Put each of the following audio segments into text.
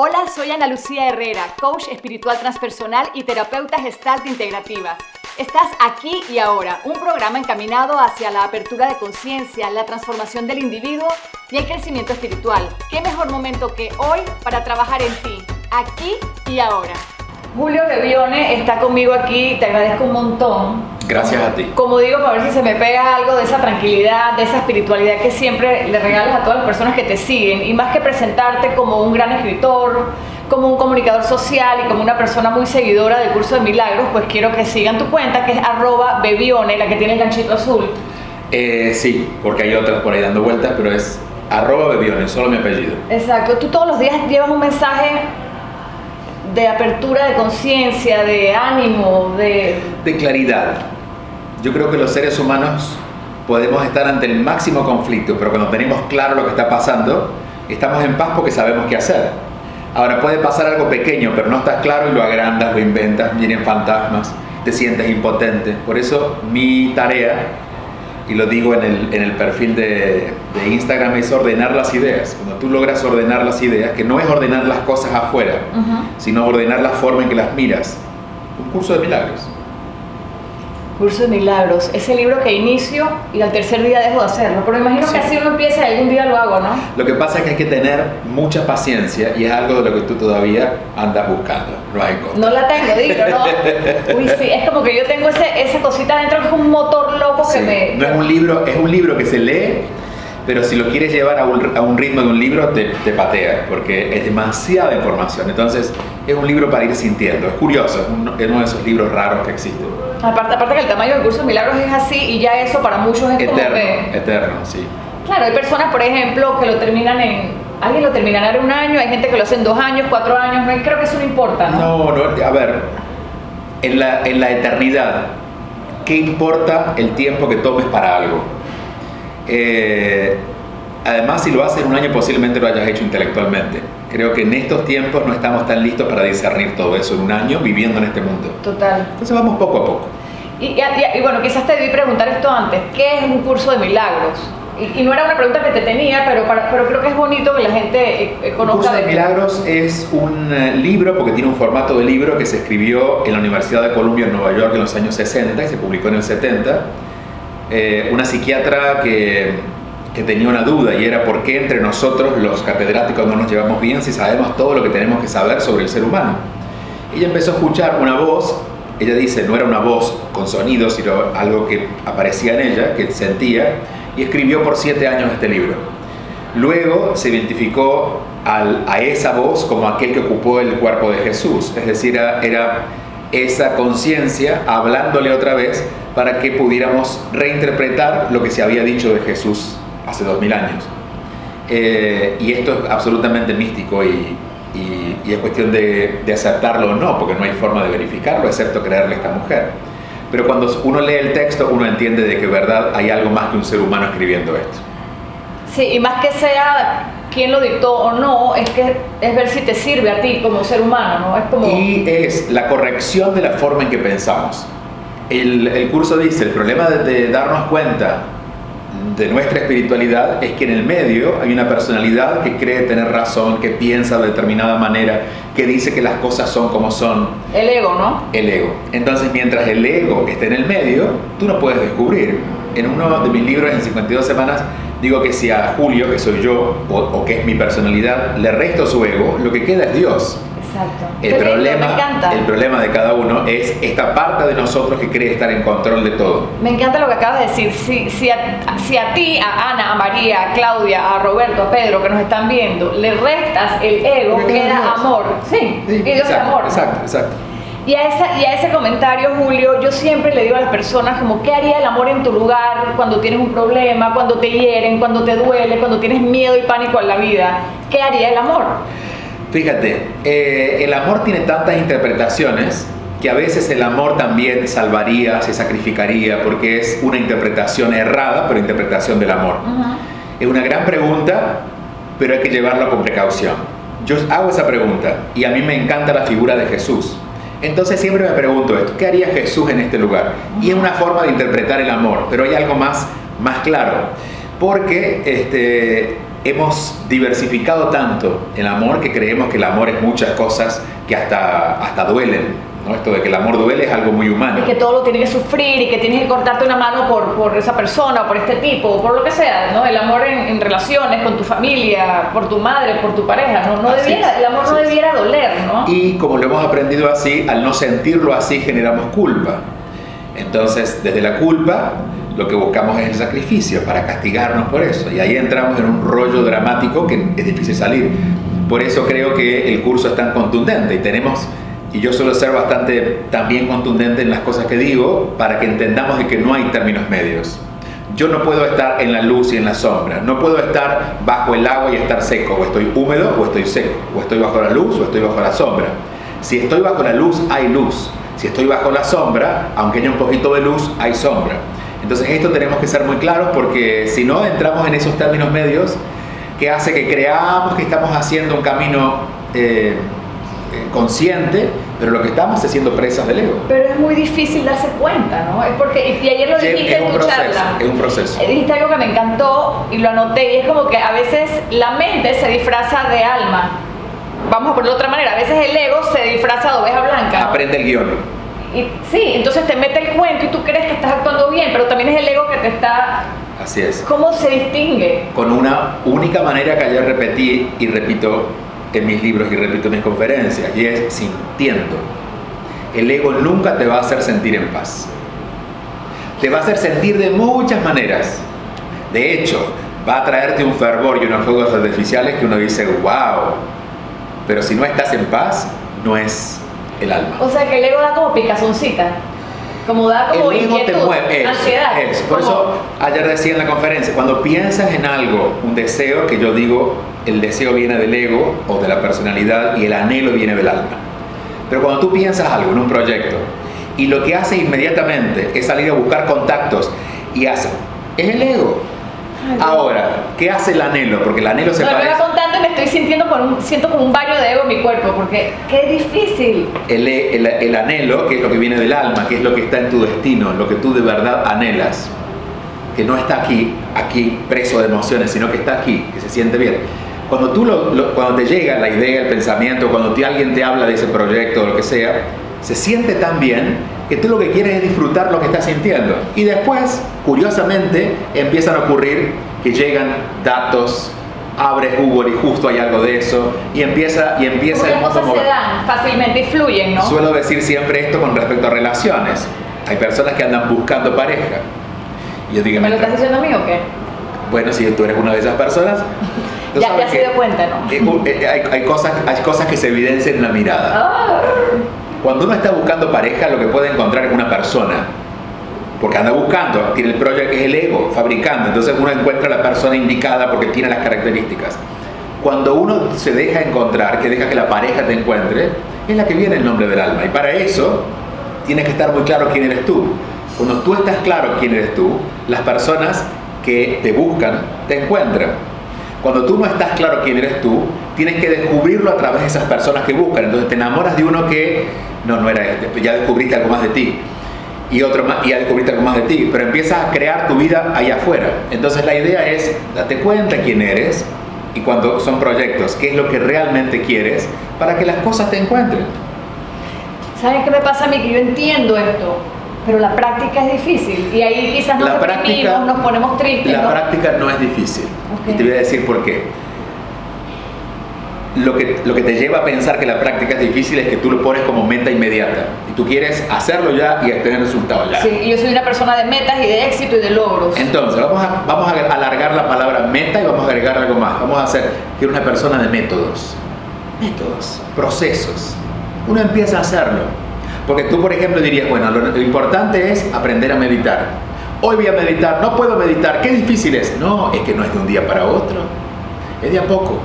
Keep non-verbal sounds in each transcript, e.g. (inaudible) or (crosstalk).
Hola, soy Ana Lucía Herrera, coach espiritual transpersonal y terapeuta gestalt integrativa. Estás aquí y ahora, un programa encaminado hacia la apertura de conciencia, la transformación del individuo y el crecimiento espiritual. ¿Qué mejor momento que hoy para trabajar en ti, aquí y ahora? Julio Bebione está conmigo aquí, te agradezco un montón Gracias a ti. Como digo, para ver si se me pega algo de esa tranquilidad, de esa espiritualidad que siempre le regalas a todas las personas que te siguen. Y más que presentarte como un gran escritor, como un comunicador social y como una persona muy seguidora del curso de milagros, pues quiero que sigan tu cuenta, que es arroba bebione, la que tiene el ganchito azul. Eh, sí, porque hay otras por ahí dando vueltas, pero es arroba bebione, solo mi apellido. Exacto. Tú todos los días llevas un mensaje de apertura de conciencia, de ánimo, de... De claridad yo creo que los seres humanos podemos estar ante el máximo conflicto, pero cuando tenemos claro lo que está pasando, estamos en paz porque sabemos qué hacer. Ahora puede pasar algo pequeño, pero no estás claro y lo agrandas, lo inventas, vienen fantasmas, te sientes impotente. Por eso mi tarea, y lo digo en el, en el perfil de, de, Instagram, es ordenar las ideas. Cuando tú logras ordenar las ideas, que no es ordenar las cosas afuera, sino ordenar la forma en que las miras. Un curso de milagros. Curso de Milagros, ese libro que inicio y al tercer día dejo de hacerlo, pero imagino que así uno empieza y algún día lo hago, ¿no? Lo que pasa es que hay que tener mucha paciencia y es algo de lo que tú todavía andas buscando, no hay cosa. No la tengo, digo, ¿no? (laughs) Uy, sí, es como que yo tengo ese, esa cosita dentro que es un motor loco que me... No es un libro, es un libro que se lee pero si lo quieres llevar a un, ritmo de un libro, te, te patea, porque es demasiada información. Entonces, es un libro para ir sintiendo. Es curioso, es uno, de esos libros raros que existen. Aparte, aparte que el tamaño del curso de milagros es así y ya eso para muchos es eterno, como que... Eterno, sí. Claro, hay personas, por ejemplo, que lo terminan en... Alguien lo terminará en un año, hay gente que lo hace en dos años, cuatro años, no, creo que eso no importa, ¿no? No, no, a ver, en la, en la eternidad, ¿qué importa el tiempo que tomes para algo? Eh, además, si lo haces en un año, posiblemente lo hayas hecho intelectualmente. Creo que en estos tiempos no estamos tan listos para discernir todo eso en un año viviendo en este mundo. Total. Entonces vamos poco a poco. Y, bueno, quizás te debí preguntar esto antes. ¿Qué es un curso de milagros? Y, no era una pregunta que te tenía, pero, pero creo que es bonito que la gente eh, eh, conozca. Un curso de milagros es un libro, porque tiene un formato de libro que se escribió en la Universidad de Columbia en Nueva York en los años 60 y se publicó en el 70 eh, una psiquiatra que, que, tenía una duda y era por qué entre nosotros los catedráticos no nos llevamos bien si sabemos todo lo que tenemos que saber sobre el ser humano. Ella empezó a escuchar una voz, ella dice, no era una voz con sonido, sino algo que aparecía en ella, que sentía, y escribió por siete años este libro. Luego se identificó a esa voz como aquel que ocupó el cuerpo de Jesús, es decir, era esa conciencia hablándole otra vez para que pudiéramos reinterpretar lo que se había dicho de Jesús hace dos mil años. Eh, y esto es absolutamente místico y, y, es cuestión de, de, aceptarlo o no, porque no hay forma de verificarlo, excepto creerle a esta mujer. Pero cuando uno lee el texto, uno entiende de que verdad hay algo más que un ser humano escribiendo esto. Sí, y más que sea quién lo dictó o no, es que es ver si te sirve a ti como ser humano, ¿no? Es como... Y es la corrección de la forma en que pensamos. El, el curso dice, el problema de, de, darnos cuenta de nuestra espiritualidad es que en el medio hay una personalidad que cree tener razón, que piensa de determinada manera, que dice que las cosas son como son. El ego, ¿no? El ego. Entonces, mientras el ego esté en el medio, tú no puedes descubrir. En uno de mis libros, en 52 semanas, digo que si a Julio, que soy yo, o, que es mi personalidad, le resto su ego, lo que queda es Dios. Exacto. El problema, el problema de cada uno es esta parte de nosotros que cree estar en control de todo. Me encanta lo que acabas de decir. Si, si, a, si a ti, a Ana, a María, a Claudia, a Roberto, a Pedro, que nos están viendo, le restas el ego, queda amor. Sí, sí Dios amor. Exacto, exacto. Y a, esa, y a ese comentario, Julio, yo siempre le digo a las personas como, ¿qué haría el amor en tu lugar cuando tienes un problema, cuando te hieren, cuando te duele, cuando tienes miedo y pánico en la vida? ¿Qué haría el amor? Fíjate, eh, el amor tiene tantas interpretaciones que a veces el amor también salvaría, se sacrificaría, porque es una interpretación errada, pero interpretación del amor. Es una gran pregunta, pero hay que llevarlo con precaución. Yo hago esa pregunta y a mí me encanta la figura de Jesús. Entonces siempre me pregunto esto, ¿qué haría Jesús en este lugar? Y es una forma de interpretar el amor, pero hay algo más, más claro. Porque este, hemos diversificado tanto el amor que creemos que el amor es muchas cosas que hasta, hasta duelen. ¿no? Esto de que el amor duele es algo muy humano. Y que todo lo tienes que sufrir y que tienes que cortarte una mano por, por esa persona, por este tipo, o por lo que sea, ¿no? El amor en, en relaciones, con tu familia, por tu madre, por tu pareja, ¿no? no debiera, el amor no así es. debiera doler, ¿no? Y como lo hemos aprendido así, al no sentirlo así generamos culpa. Entonces, desde la culpa, lo que buscamos es el sacrificio para castigarnos por eso. Y ahí entramos en un rollo dramático que es difícil salir. Por eso creo que el curso es tan contundente y tenemos, y yo suelo ser bastante también contundente en las cosas que digo, para que entendamos de que no hay términos medios. Yo no puedo estar en la luz y en la sombra. No puedo estar bajo el agua y estar seco. O estoy húmedo o estoy seco. O estoy bajo la luz o estoy bajo la sombra. Si estoy bajo la luz, hay luz. Si estoy bajo la sombra, aunque haya un poquito de luz, hay sombra. Entonces esto tenemos que ser muy claros porque si no entramos en esos términos medios, que hace que creamos que estamos haciendo un camino eh, eh, consciente, pero lo que estamos es siendo presas del ego. Pero es muy difícil darse cuenta, ¿no? Es porque, y ayer lo dijiste en tu proceso, charla. es un proceso. Eh, Dijiste algo que me encantó y lo anoté y es como que a veces la mente se disfraza de alma. Vamos a ponerlo de otra manera, a veces el ego se disfraza de oveja blanca. Aprende el guion. Y, sí, entonces te mete el cuento y tú crees que estás actuando bien, pero también es el ego que te está... Así es. ¿Cómo se distingue? Con una única manera que ayer repetí y repito en mis libros y repito en mis conferencias, y es sintiendo. El ego nunca te va a hacer sentir en paz. Te va a hacer sentir de muchas maneras. De hecho, va a traerte un fervor y unos fuegos artificiales que uno dice, wow. Pero si no estás en paz, no es el alma. O sea que el ego da como picazoncita, como da como el ego te inquietud, mueve, eso, ansiedad. eso. Por eso ayer decía en la conferencia, cuando piensas en algo, un deseo, que yo digo, el deseo viene del ego o de la personalidad y el anhelo viene del alma. Pero cuando tú piensas algo en un proyecto y lo que hace inmediatamente es salir a buscar contactos y hace, es el ego. Ahora, ¿qué hace el anhelo? Porque el anhelo se No, parece... va contando y me estoy sintiendo por un, siento como un baño de ego en mi cuerpo, porque qué difícil. El, el- el anhelo, que es lo que viene del alma, que es lo que está en tu destino, lo que tú de verdad anhelas, que no está aquí, aquí preso de emociones, sino que está aquí, que se siente bien. Cuando, tú lo- lo- cuando te llega la idea, el pensamiento, cuando te- alguien te habla de ese proyecto o lo que sea, se siente tan bien que tú lo que quieres es disfrutar lo que estás sintiendo. Y después, curiosamente, empiezan a ocurrir que llegan datos, abres Google y justo hay algo de eso, y empieza, y empieza el mundo cosas se dan fácilmente y fluyen, ¿no? Suelo decir siempre esto con respecto a relaciones. Hay personas que andan buscando pareja. Y yo digo, ¿Me lo estás diciendo a mí o qué? bueno, si tú eres una de esas personas, (laughs) tú Ya, ya se dio cuenta, ¿no? eh, eh, hay, hay cosas, hay cosas que se evidencian en la mirada. Ah, Cuando uno está buscando pareja, lo que puede encontrar es una persona. Porque anda buscando, tiene el proyecto, es el ego, fabricando. Entonces uno encuentra la persona indicada porque tiene las características. Cuando uno se deja encontrar, que deja que la pareja te encuentre, es la que viene el nombre del alma. Y para eso tienes que estar muy claro quién eres tú. Cuando tú estás claro quién eres tú, las personas que te buscan te encuentran. Cuando tú no estás claro quién eres tú, tienes que descubrirlo a través de esas personas que buscan. Entonces te enamoras de uno que no, no era este, ya descubriste algo más de ti. Y otro más, y ya descubriste algo más de ti, pero empiezas a crear tu vida allá afuera. Entonces la idea es, date cuenta quién eres y cuando son proyectos, qué es lo que realmente quieres para que las cosas te encuentren. ¿Sabes qué me pasa a mí? Que yo entiendo esto, pero la práctica es difícil. Y ahí quizás nos La práctica- nos ponemos tristes. La ¿no? práctica no es difícil. Y te voy a decir por qué. Lo que, lo que te lleva a pensar que la práctica es difícil es que tú lo pones como meta inmediata. Y tú quieres hacerlo ya y tener resultados ya. Sí, yo soy una persona de metas y de éxito y de logros. Entonces, vamos a, vamos a alargar la palabra meta y vamos a agregar algo más. Vamos a hacer que una persona de métodos. Métodos, procesos. Uno empieza a hacerlo. Porque tú, por ejemplo, dirías, bueno, lo, lo importante es aprender a meditar. Hoy voy a meditar, no puedo meditar, qué difícil es. No, es que no es de un día para otro. Es de a poco.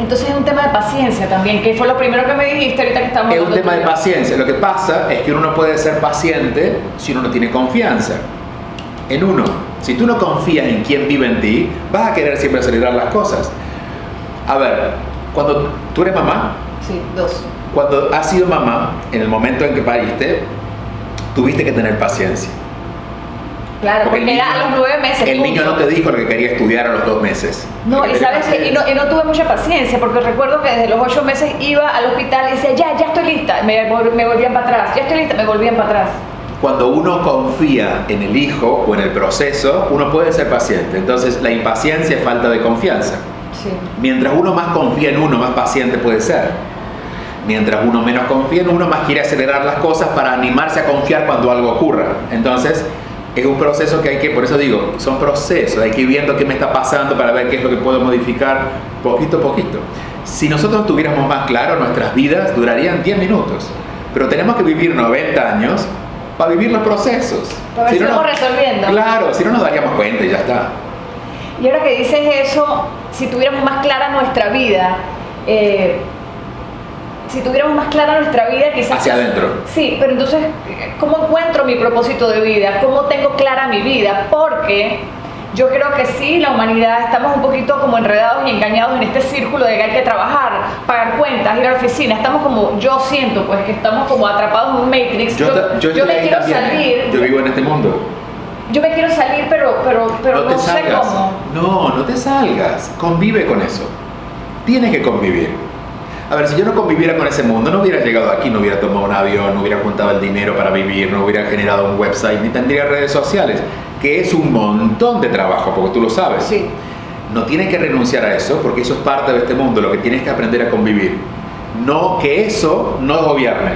Entonces es un tema de paciencia también, que fue lo primero que me dijiste ahorita que estamos Es un tema de paciencia. Lo que pasa es que uno no puede ser paciente si uno no tiene confianza en uno. Si tú no confías en quién vive en ti, vas a querer siempre acelerar las cosas. A ver, cuando tú eres mamá, Sí, dos. cuando has sido mamá, en el momento en que pariste, tuviste que tener paciencia. Claro, porque, el era a los nueve meses, El niño punto. no te dijo lo que quería estudiar a los dos meses. No, Porque y sabes que y no, y no tuve mucha paciencia, porque recuerdo que desde los ocho meses iba al hospital y decía, ya, ya estoy lista, me, me volvían para atrás, ya estoy lista, me volvían para atrás. Cuando uno confía en el hijo o en el proceso, uno puede ser paciente. Entonces, la impaciencia es falta de confianza. Sí. Mientras uno más confía en uno, más paciente puede ser. Mientras uno menos confía en uno, más quiere acelerar las cosas para animarse a confiar cuando algo ocurra. Entonces, es un proceso que hay que, por eso digo, son procesos, hay que ir viendo qué me está pasando para ver qué es lo que puedo modificar poquito a poquito. Si nosotros tuviéramos más claro, nuestras vidas durarían 10 minutos, pero tenemos que vivir 90 años para vivir los procesos. Para ver si no nos- resolviendo. Claro, si no nos daríamos cuenta y ya está. Y ahora que dices eso, si tuviéramos más clara nuestra vida, eh, si tuviéramos más clara nuestra vida, quizás... Hacia adentro. Sí, pero entonces, ¿cómo encuentro mi propósito de vida? ¿Cómo tengo clara mi vida? Porque yo creo que sí, la humanidad estamos un poquito como enredados y engañados en este círculo de que hay que trabajar, pagar cuentas, ir a la oficina. Estamos como, yo siento pues que estamos como atrapados en un matrix. Yo, me quiero también, ¿eh? salir. Yo vivo en este mundo. Yo me quiero salir, pero, pero, pero no, te sé salgas. cómo. No, no te salgas. Convive con eso. Tienes que convivir. A ver, si yo no conviviera con ese mundo, no hubiera llegado aquí, no hubiera tomado un avión, no hubiera juntado el dinero para vivir, no hubiera generado un website, ni tendría redes sociales, que es un montón de trabajo, porque tú lo sabes. Sí. No tienes que renunciar a eso, porque eso es parte de este mundo, lo que tienes que aprender a convivir. No que eso no gobierne.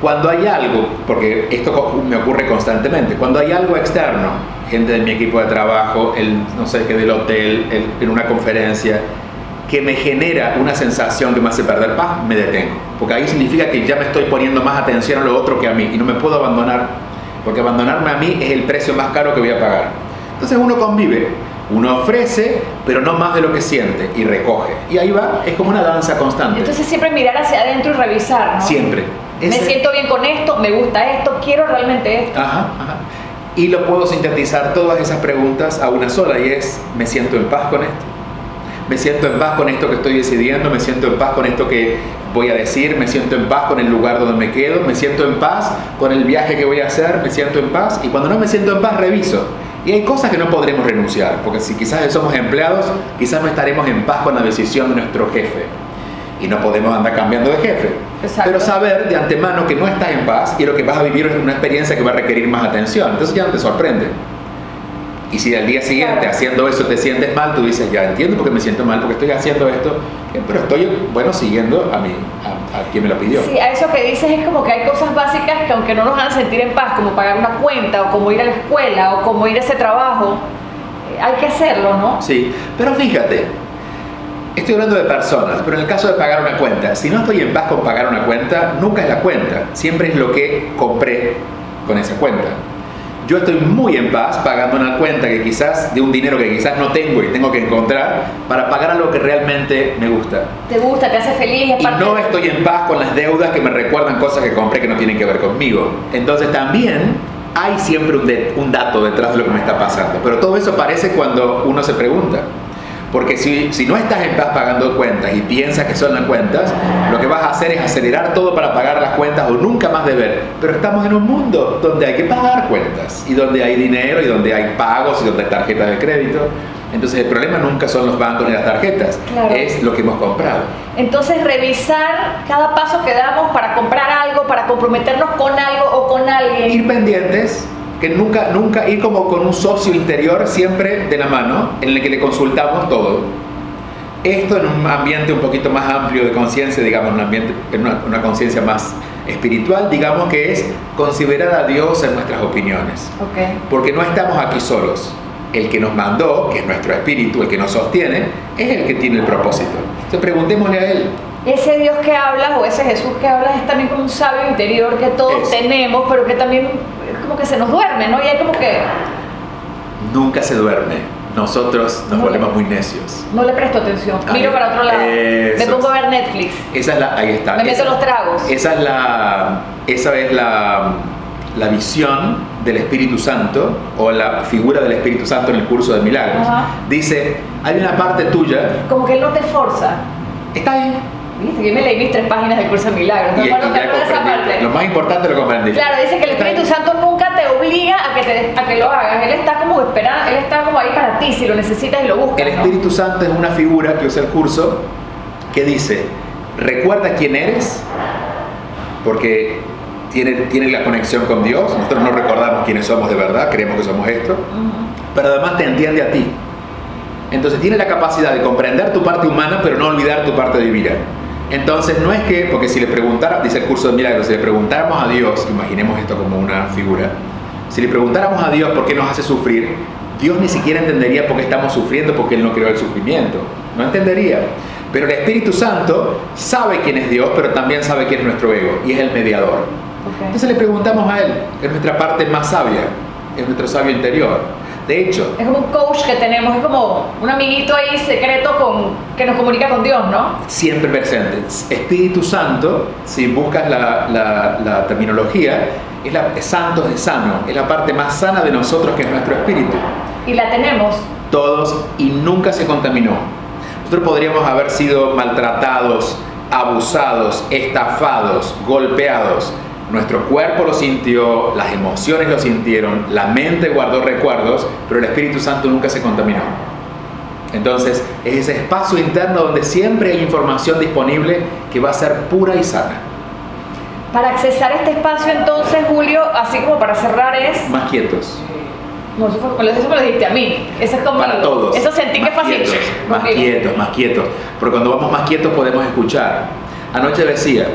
Cuando hay algo, porque esto me ocurre constantemente, cuando hay algo externo, gente de mi equipo de trabajo, el no sé qué del hotel, el- en una conferencia, que me genera una sensación que me hace perder paz, me detengo. Porque ahí significa que ya me estoy poniendo más atención a lo otro que a mí y no me puedo abandonar, porque abandonarme a mí es el precio más caro que voy a pagar. Entonces uno convive, uno ofrece, pero no más de lo que siente y recoge. Y ahí va, es como una danza constante. Entonces siempre mirar hacia adentro y revisar, ¿no? Siempre. Me siento bien con esto, me gusta esto, quiero realmente esto. Ajá, ajá. Y lo puedo sintetizar todas esas preguntas a una sola y es, ¿me siento en paz con esto? ¿Me siento en paz con esto que estoy decidiendo? ¿Me siento en paz con esto que voy a decir? ¿Me siento en paz con el lugar donde me quedo? ¿Me siento en paz con el viaje que voy a hacer? ¿Me siento en paz? Y cuando no me siento en paz, reviso. Y hay cosas que no podremos renunciar, porque si quizás somos empleados, quizás no estaremos en paz con la decisión de nuestro jefe. Y no podemos andar cambiando de jefe. Exacto. Pero saber de antemano que no estás en paz y lo que vas a vivir es una experiencia que va a requerir más atención. Entonces ya no te sorprende. Y si al día siguiente Claro. haciendo eso te sientes mal, tú dices, ya entiendo por qué me siento mal, porque estoy haciendo esto, eh, pero estoy, bueno, siguiendo a, mí, a, a quien me lo pidió. Sí, a eso que dices es como que hay cosas básicas que aunque no nos hagan sentir en paz, como pagar una cuenta, o como ir a la escuela, o como ir a ese trabajo, eh, hay que hacerlo, ¿no? Sí, pero fíjate, estoy hablando de personas, pero en el caso de pagar una cuenta, si no estoy en paz con pagar una cuenta, nunca es la cuenta, siempre es lo que compré con esa cuenta. Yo estoy muy en paz pagando una cuenta que quizás, de un dinero que quizás no tengo y tengo que encontrar para pagar algo que realmente me gusta. Te gusta, te hace feliz, Y no estoy en paz con las deudas que me recuerdan cosas que compré que no tienen que ver conmigo. Entonces también hay siempre un, de- un dato detrás de lo que me está pasando. Pero todo eso aparece cuando uno se pregunta. Porque si, si no estás en paz pagando cuentas y piensas que son las cuentas, lo que vas a hacer es acelerar todo para pagar las cuentas o nunca más deber. Pero estamos en un mundo donde hay que pagar cuentas y donde hay dinero y donde hay pagos y donde hay tarjetas de crédito. Entonces el problema nunca son los bancos ni las tarjetas, Claro. es lo que hemos comprado. Entonces revisar cada paso que damos para comprar algo, para comprometernos con algo o con alguien. ir pendientes, que nunca, nunca ir como con un socio interior siempre de la mano, en el que le consultamos todo. Esto en un ambiente un poquito más amplio de conciencia, digamos, un ambiente, en una, una conciencia más espiritual, digamos que es considerar a Dios en nuestras opiniones. Porque no estamos aquí solos. El que nos mandó, que es nuestro espíritu, el que nos sostiene, es el que tiene el propósito. Entonces preguntémosle a Él. Ese Dios que hablas o ese Jesús que hablas es también como un sabio interior que todos Es. tenemos, pero que también como que se nos duerme, ¿no? Y hay como que Nunca se duerme. Nosotros nos No. volvemos muy necios. no le presto atención. Miro para otro lado. Me Eso pongo a ver Netflix. Esa es la, ahí está. Me meto Esa- los tragos. Esa es la, esa es la, la visión del Espíritu Santo o la figura del Espíritu Santo en el curso de milagros. Ajá. Dice, hay una parte tuya, Como que él no te forza. está ahí. Viste que yo me leí mis tres páginas del curso de milagros. Y, No, y no esa parte. Lo más importante lo comprendí. Claro, dice que el. Espíritu Santo obliga a que, te, a que lo hagas. Él está como esperando, él está como ahí para ti, si lo necesitas y lo buscas. El ¿no? Espíritu Santo es una figura que usa el curso que dice, recuerda quién eres, porque tiene, tiene la conexión con Dios. Nosotros no recordamos quiénes somos de verdad, creemos que somos esto, pero además te entiende a ti. Entonces tiene la capacidad de comprender tu parte humana, pero no olvidar tu parte divina. Entonces no es que, porque si le preguntara, dice el curso de milagros, si le preguntáramos a Dios, imaginemos esto como una figura, si le preguntáramos a Dios por qué nos hace sufrir, Dios ni siquiera entendería por qué estamos sufriendo porque Él no creó el sufrimiento. No entendería. Pero el Espíritu Santo sabe quién es Dios, pero también sabe quién es nuestro ego y es el mediador. Ok. Entonces le preguntamos a Él, es nuestra parte más sabia, es nuestro sabio interior. De hecho, Es como un coach que tenemos, es como un amiguito ahí secreto con, que nos comunica con Dios, ¿no? siempre presente. Espíritu Santo, si buscas la, la- la terminología, es, la, es santo, es sano, es la parte más sana de nosotros que es nuestro espíritu. Y la tenemos. Todos y nunca se contaminó. Nosotros podríamos haber sido maltratados, abusados, estafados, golpeados. Nuestro cuerpo lo sintió, las emociones lo sintieron, la mente guardó recuerdos, pero el Espíritu Santo nunca se contaminó. Entonces, es ese espacio interno donde siempre hay información disponible que va a ser pura y sana. Para accesar este espacio, entonces, Julio, así como para cerrar, es. Más quietos. No, eso, fue, eso me lo dijiste a mí. Eso es conmigo. Para todos. Eso sentí que Más así. quietos, (laughs) Más quietos, más quietos. Porque cuando vamos más quietos podemos escuchar. Anoche decía,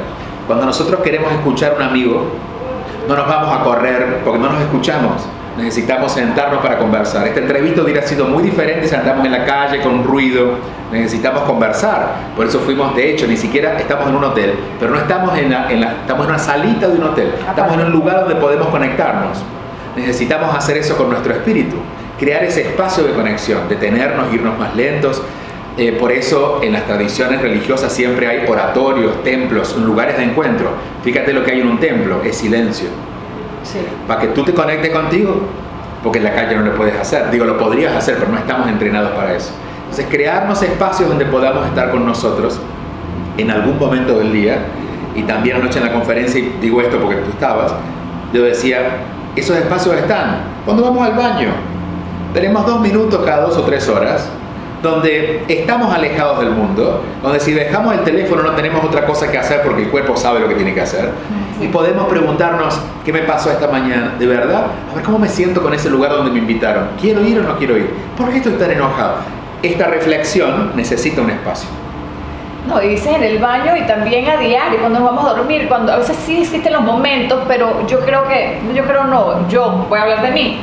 cuando nosotros queremos escuchar a un amigo, no nos vamos a correr porque no nos escuchamos. Necesitamos sentarnos para conversar. Esta entrevista hubiera sido muy diferente si andamos en la calle con ruido. Necesitamos conversar. Por eso fuimos, de hecho, ni siquiera estamos en un hotel, pero no estamos en, la, en la- estamos en una salita de un hotel. Estamos en un lugar donde podemos conectarnos. Necesitamos hacer eso con nuestro espíritu, crear ese espacio de conexión, detenernos, irnos más lentos. Eh, por eso en las tradiciones religiosas siempre hay oratorios, templos, lugares de encuentro. Fíjate lo que hay en un templo, es silencio. Sí. Para que tú te conectes contigo, porque en la calle no lo puedes hacer. Digo, lo podrías hacer, pero no estamos entrenados para eso. Entonces, crearnos espacios donde podamos estar con nosotros en algún momento del día. Y también anoche en la conferencia, y digo esto porque tú estabas, yo decía, esos espacios están. Cuando vamos al baño, tenemos dos minutos cada dos o tres horas, donde estamos alejados del mundo, donde si dejamos el teléfono no tenemos otra cosa que hacer porque el cuerpo sabe lo que tiene que hacer. Y podemos preguntarnos, ¿qué me pasó esta mañana? ¿De verdad? A ver cómo me siento con ese lugar donde me invitaron. ¿Quiero ir o no quiero ir? ¿Por qué estoy tan enojado? Esta reflexión necesita un espacio. No, y dices en el baño y también a diario, cuando nos vamos a dormir, cuando a veces sí existen los momentos, pero yo creo que, yo creo no, yo voy a hablar de mí,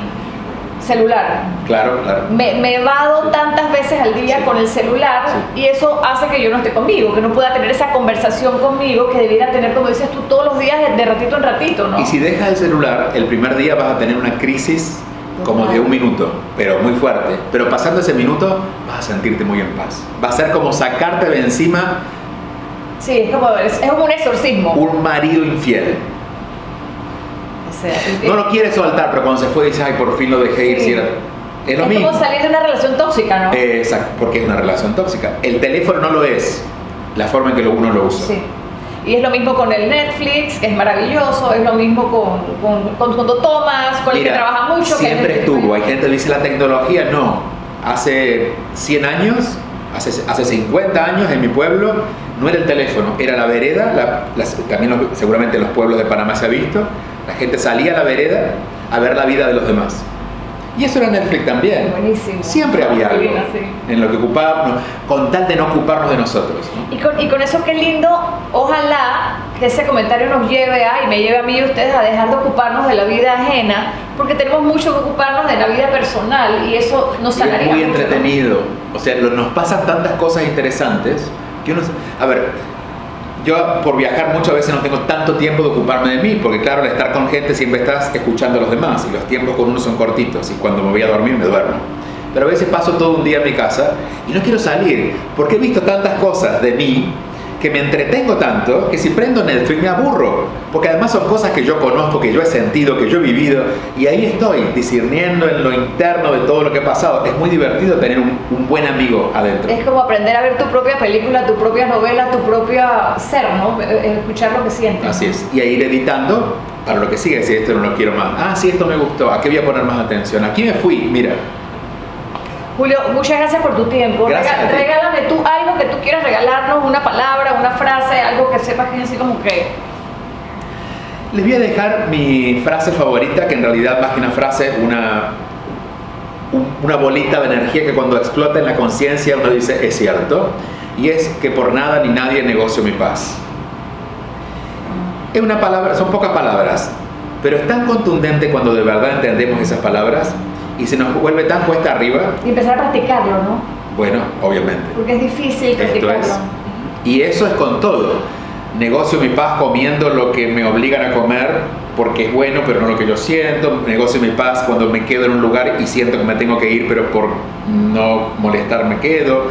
celular. Claro, claro. Me, me evado Sí. tantas veces al día Sí. con el celular Sí. y eso hace que yo no esté conmigo, que no pueda tener esa conversación conmigo que debiera tener, como dices tú, todos los días de, de ratito en ratito, ¿no? Y si dejas el celular, el primer día vas a tener una crisis como de un minuto, pero muy fuerte. Pero pasando ese minuto vas a sentirte muy en paz. Va a ser como sacarte de encima Sí, es como, es, es como un exorcismo. un marido infiel. No lo quieres soltar, pero cuando se fue dices, ay, por fin lo dejé ir. Sí. si era-". Es lo es mismo. como salir de una relación tóxica, ¿no? Exacto, porque es una relación tóxica. El teléfono no lo es, la forma en que uno lo usa. Sí. Y es lo mismo con el Netflix, que es maravilloso, es lo mismo con, con- con cuando tomas, con el que Mira, trabaja mucho. que Siempre es- estuvo. Hay gente que dice la tecnología, no. Hace 100 años, hace, hace 50 años en mi pueblo, no era el teléfono, era la vereda. la- las- también seguramente en los pueblos de Panamá se ha visto. La gente salía a la vereda a ver la vida de los demás. Y eso era Netflix también. Buenísimo. Siempre había algo sí. en lo que ocupábamos, con tal de no ocuparnos de nosotros. ¿no? Y con, y con eso qué lindo, ojalá que ese comentario nos lleve a, y me lleve a mí y a ustedes a dejar de ocuparnos de la vida ajena, porque tenemos mucho que ocuparnos de la vida personal y eso nos Y es sanaría. muy mucho, ¿no? entretenido. O sea, nos pasan tantas cosas interesantes que uno... A ver, yo por viajar muchas veces no tengo tanto tiempo de ocuparme de mí, porque claro, al estar con gente siempre estás escuchando a los demás y los tiempos con uno son cortitos y cuando me voy a dormir me duermo. Pero a veces paso todo un día en mi casa y no quiero salir, porque he visto tantas cosas de mí que me entretengo tanto que si prendo Netflix me aburro, porque además son cosas que yo conozco, que yo he sentido, que yo he vivido, y ahí estoy discerniendo en lo interno de todo lo que ha pasado. Es muy divertido tener un, un buen amigo adentro. Es como aprender a ver tu propia película, tu propia novela, tu propia ser, ¿no? Eh, eh, Escuchar lo que sientes. Así es. Y a ir editando para lo que sigue, si esto no lo quiero más. Ah, sí, esto me gustó, ¿a qué voy a poner más atención? Aquí me fui, mira. Julio, muchas gracias por tu tiempo. Gracias a regálame tú algo que tú quieras regalarnos, una palabra, una frase, algo que sepas que es así como que... Les voy a dejar mi frase favorita, que en realidad más que una frase es una, un- una bolita de energía que cuando explota en la conciencia uno dice, es cierto, y es que por nada ni nadie negocio mi paz. Es una palabra, son pocas palabras, pero es tan contundente cuando de verdad entendemos esas palabras y se nos vuelve tan cuesta arriba, Y empezar a practicarlo, ¿no? Bueno, obviamente. Porque es difícil Esto practicarlo. es. Y eso es con todo. Negocio mi paz comiendo lo que me obligan a comer porque es bueno, pero no lo que yo siento. Negocio mi paz cuando me quedo en un lugar y siento que me tengo que ir, pero por no molestar me quedo.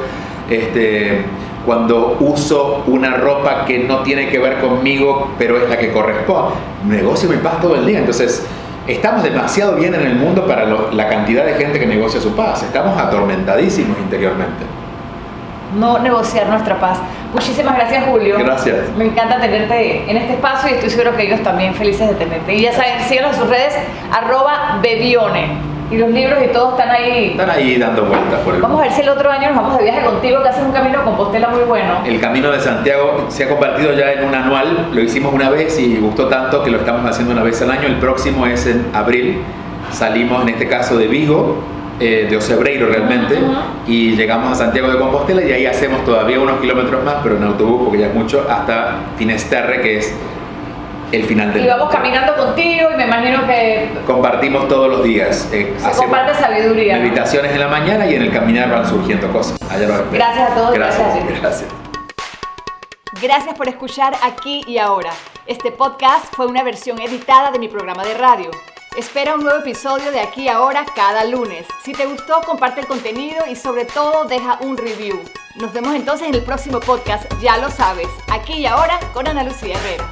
Este, cuando uso una ropa que no tiene que ver conmigo, pero es la que corresponde. Negocio mi paz todo el día. Entonces, estamos demasiado bien en el mundo para lo- la cantidad de gente que negocia su paz. Estamos atormentadísimos interiormente. No negociar nuestra paz. Muchísimas gracias, Julio. Gracias. Me encanta tenerte en este espacio y estoy seguro que ellos también felices de tenerte. Y ya saben, síganos en sus redes, arroba bebione. Y los libros y todo están ahí. Están ahí dando vueltas por el Vamos a ver si el otro año nos vamos de viaje contigo, que haces un camino a Compostela muy bueno. El Camino de Santiago se ha convertido ya en un anual, lo hicimos una vez y gustó tanto que lo estamos haciendo una vez al año. El próximo es en abril, salimos en este caso de Vigo, eh, de Ocebreiro realmente, Ujú. y llegamos a Santiago de Compostela y ahí hacemos todavía unos kilómetros más, pero en autobús porque ya es mucho, hasta Finesterre, que es el final del Y vamos caminando contigo y me imagino que Compartimos todos los días. eh, se comparte sabiduría. ¿no? meditaciones en la mañana y en el caminar van surgiendo cosas. Allá espero. Gracias a todos, Gracias. gracias gracias. Gracias por escuchar aquí y ahora. Este podcast fue una versión editada de mi programa de radio. Espera un nuevo episodio de aquí y ahora cada lunes. Si te gustó, comparte el contenido y sobre todo deja un review. Nos vemos entonces en el próximo podcast, ya lo sabes, aquí y ahora con Ana Lucía Herrera.